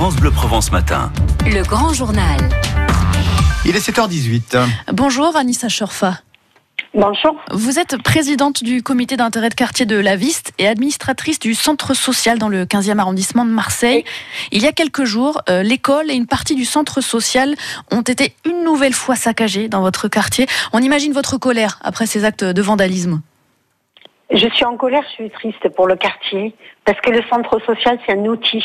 France Bleu Provence Matin. Le grand journal. Il est 7h18. Bonjour Anissa Chorfa. Bonjour. Vous êtes présidente du comité d'intérêt de quartier de la Viste et administratrice du centre social dans le 15e arrondissement de Marseille. Il y a quelques jours, euh, l'école et une partie du centre social ont été une nouvelle fois saccagées dans votre quartier. On imagine votre colère après ces actes de vandalisme. Je suis en colère, je suis triste pour le quartier, parce que le centre social, c'est un outil.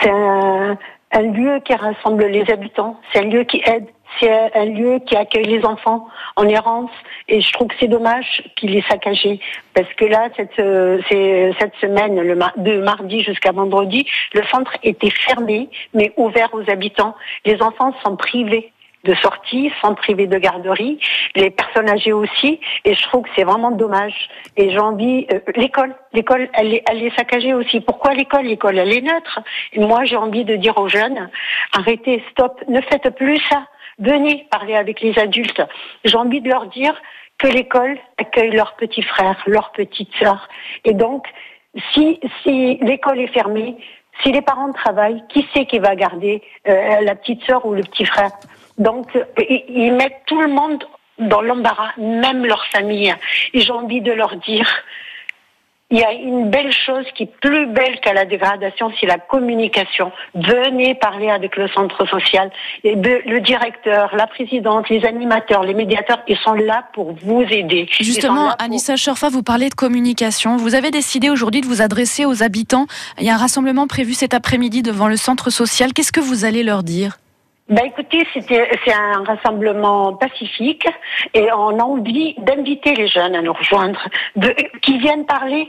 C'est un, lieu qui rassemble les habitants, c'est un lieu qui aide, c'est un lieu qui accueille les enfants en errance. Et je trouve que c'est dommage qu'il ait saccagé. Parce que là, cette, euh, cette semaine, de mardi jusqu'à vendredi, le centre était fermé, mais ouvert aux habitants. Les enfants sont privés de sortie, sont privés de garderie, les personnes âgées aussi, et je trouve que c'est vraiment dommage. Et j'ai envie, euh, l'école, l'école, elle est, elle est saccagée aussi. Pourquoi l'école? L'école, elle est neutre. Et moi, j'ai envie de dire aux jeunes, arrêtez, stop, ne faites plus ça. Venez parler avec les adultes. J'ai envie de leur dire que l'école accueille leurs petits frères, leurs petites sœurs. Et donc, si, si l'école est fermée, si les parents travaillent, qui c'est qui va garder euh, la petite sœur ou le petit frère? Donc, euh, ils mettent tout le monde dans l'embarras, même leur famille. Et j'ai envie de leur dire, il y a une belle chose qui est plus belle qu'à la dégradation, c'est la communication. Venez parler avec le centre social. Et le directeur, la présidente, les animateurs, les médiateurs, ils sont là pour vous aider. Justement, pour- Anissa Chorfa, vous parlez de communication. Vous avez décidé aujourd'hui de vous adresser aux habitants. Il y a un rassemblement prévu cet après-midi devant le centre social. Qu'est-ce que vous allez leur dire? Ben écoutez, c'était c'est un rassemblement pacifique et on a envie d'inviter les jeunes à nous rejoindre, de, qui viennent parler,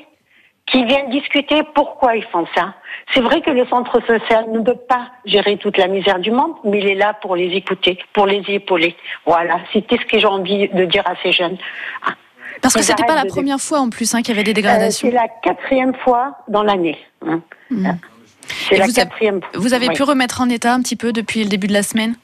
qui viennent discuter pourquoi ils font ça. C'est vrai que le centre social ne peut pas gérer toute la misère du monde, mais il est là pour les écouter, pour les épauler. Voilà, c'était ce que j'ai envie de dire à ces jeunes. Parce que c'était pas la première fois en plus hein, qu'il y avait des Euh, dégradations. c'est la quatrième fois dans l'année. hein. Mhm. C'est Et la vous avez- quatrième. Vous avez Oui. pu remettre en état un petit peu depuis le début de la semaine?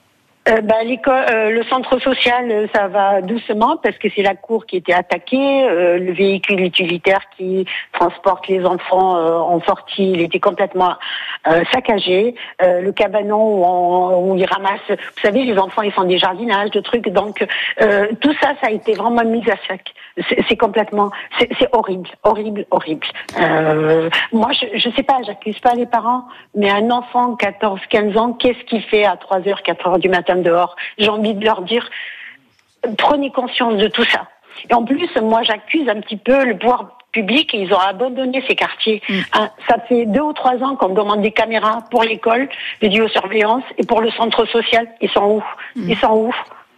Euh, bah, l'école, euh, le centre social, euh, ça va doucement parce que c'est la cour qui était attaquée. euh, le véhicule utilitaire qui transporte les enfants euh, en sortie, il était complètement saccagé. Le cabanon où, on- où ils ramassent, vous savez, les enfants, ils font des jardinages, de trucs. Donc tout ça, ça a été vraiment mis à sac. C'est complètement, c'est horrible, horrible, horrible. Moi, je, je sais pas, j'accuse pas les parents, mais un enfant 14, 15 ans, qu'est-ce qu'il fait à 3 heures, 4 heures du matin dehors J'ai envie de leur dire, prenez conscience de tout ça. Et en plus, moi, j'accuse un petit peu le pouvoir public et ils ont abandonné ces quartiers. Hein, ça fait deux ou trois ans qu'on demande des caméras pour l'école, des vidéosurveillance et pour le centre social. Ils sont où? Ils sont où?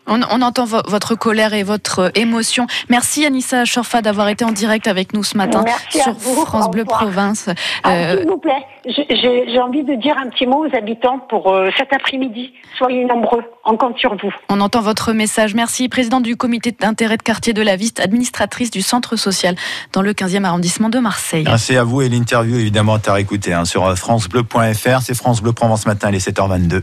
On, on entend vo- votre colère et votre euh, émotion. Merci Anissa Chorfa d'avoir été en direct avec nous ce matin Merci sur vous. France Bleu revoir. Provence. Ah, Euh, S'il vous plaît, j'ai- envie de dire un petit mot aux habitants pour euh, cet après-midi. Soyez nombreux, on compte sur vous. on entend votre message. Merci, présidente du comité d'intérêt de quartier de la Viste, administratrice du centre social dans le 15e arrondissement de Marseille. Merci à vous et l'interview évidemment à réécouter hein, sur francebleu.fr. C'est France Bleu Provence matin, il est 7h22.